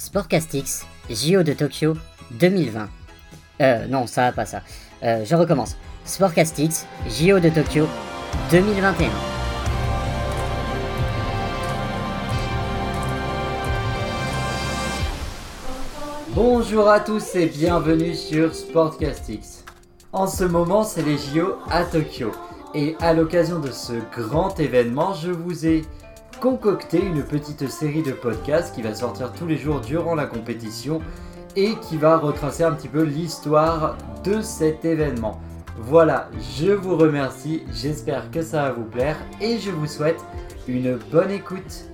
Sportcastix, JO de Tokyo 2020. Euh, non, ça pas ça. Euh, je recommence. Sportcastix, JO de Tokyo 2021. Bonjour à tous et bienvenue sur Sportcastix. En ce moment, c'est les JO à Tokyo. Et à l'occasion de ce grand événement, je vous ai concocté une petite série de podcasts qui va sortir tous les jours durant la compétition et qui va retracer un petit peu l'histoire de cet événement. Voilà, je vous remercie, j'espère que ça va vous plaire et je vous souhaite une bonne écoute.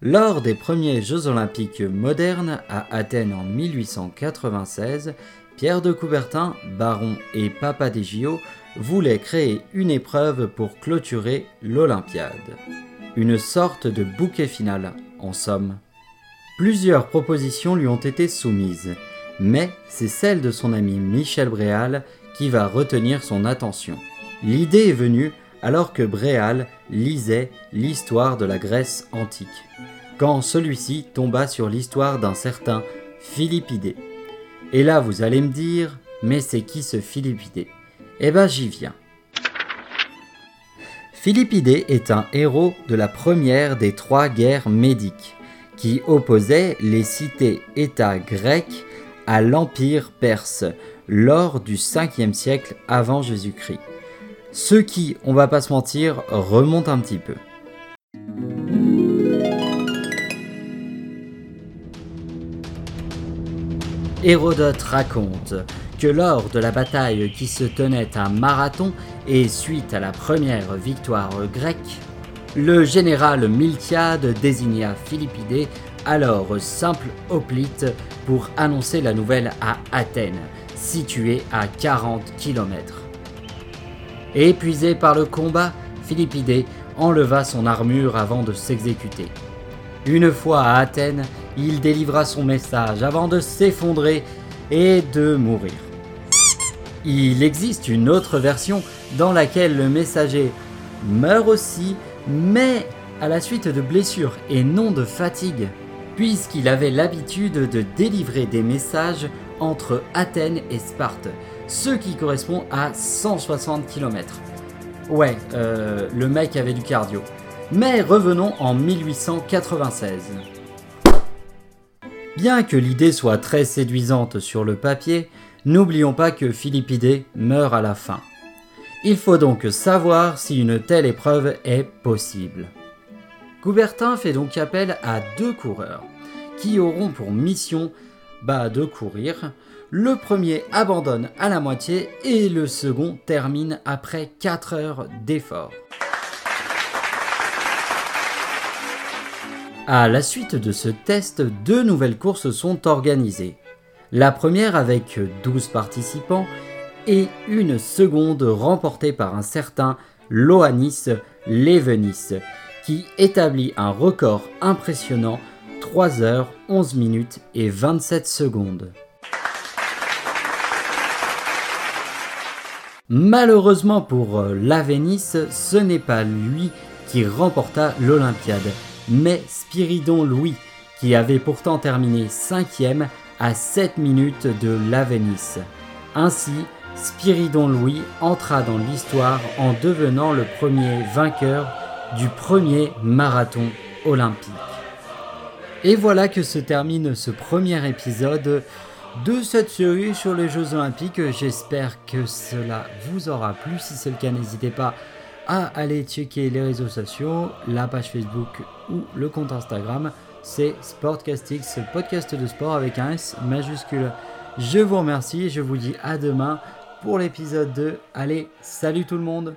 Lors des premiers Jeux olympiques modernes à Athènes en 1896, Pierre de Coubertin, baron et papa des JO, voulait créer une épreuve pour clôturer l'Olympiade. Une sorte de bouquet final, en somme. Plusieurs propositions lui ont été soumises, mais c'est celle de son ami Michel Bréal qui va retenir son attention. L'idée est venue alors que Bréal lisait l'histoire de la Grèce antique, quand celui-ci tomba sur l'histoire d'un certain Philippidé. Et là, vous allez me dire, mais c'est qui ce Philippidé? Eh ben, j'y viens. Philippidé est un héros de la première des trois guerres médiques, qui opposait les cités-États grecs à l'Empire perse lors du 5e siècle avant Jésus-Christ. Ce qui, on va pas se mentir, remonte un petit peu. Hérodote raconte que lors de la bataille qui se tenait à Marathon et suite à la première victoire grecque, le général Miltiade désigna Philippidé, alors simple hoplite, pour annoncer la nouvelle à Athènes, située à 40 km. Épuisé par le combat, Philippidé enleva son armure avant de s'exécuter. Une fois à Athènes, il délivra son message avant de s'effondrer et de mourir. Il existe une autre version dans laquelle le messager meurt aussi, mais à la suite de blessures et non de fatigue, puisqu'il avait l'habitude de délivrer des messages entre Athènes et Sparte, ce qui correspond à 160 km. Ouais, euh, le mec avait du cardio. Mais revenons en 1896. Bien que l'idée soit très séduisante sur le papier, n'oublions pas que Philippidé meurt à la fin. Il faut donc savoir si une telle épreuve est possible. Coubertin fait donc appel à deux coureurs qui auront pour mission bah, de courir. Le premier abandonne à la moitié et le second termine après 4 heures d'effort. À la suite de ce test, deux nouvelles courses sont organisées. La première avec 12 participants et une seconde remportée par un certain Loanis Levenis qui établit un record impressionnant 3 heures 11 minutes et 27 secondes. Malheureusement pour Lavenis, ce n'est pas lui qui remporta l'Olympiade, mais Spiridon Louis, qui avait pourtant terminé 5ème à 7 minutes de l'Avenis. Ainsi, Spiridon Louis entra dans l'histoire en devenant le premier vainqueur du premier marathon olympique. Et voilà que se termine ce premier épisode de cette série sur les Jeux Olympiques. J'espère que cela vous aura plu. Si c'est le cas, n'hésitez pas à aller checker les réseaux sociaux, la page Facebook ou le compte Instagram. C'est Sportcastix, podcast de sport avec un S majuscule. Je vous remercie je vous dis à demain pour l'épisode 2. Allez, salut tout le monde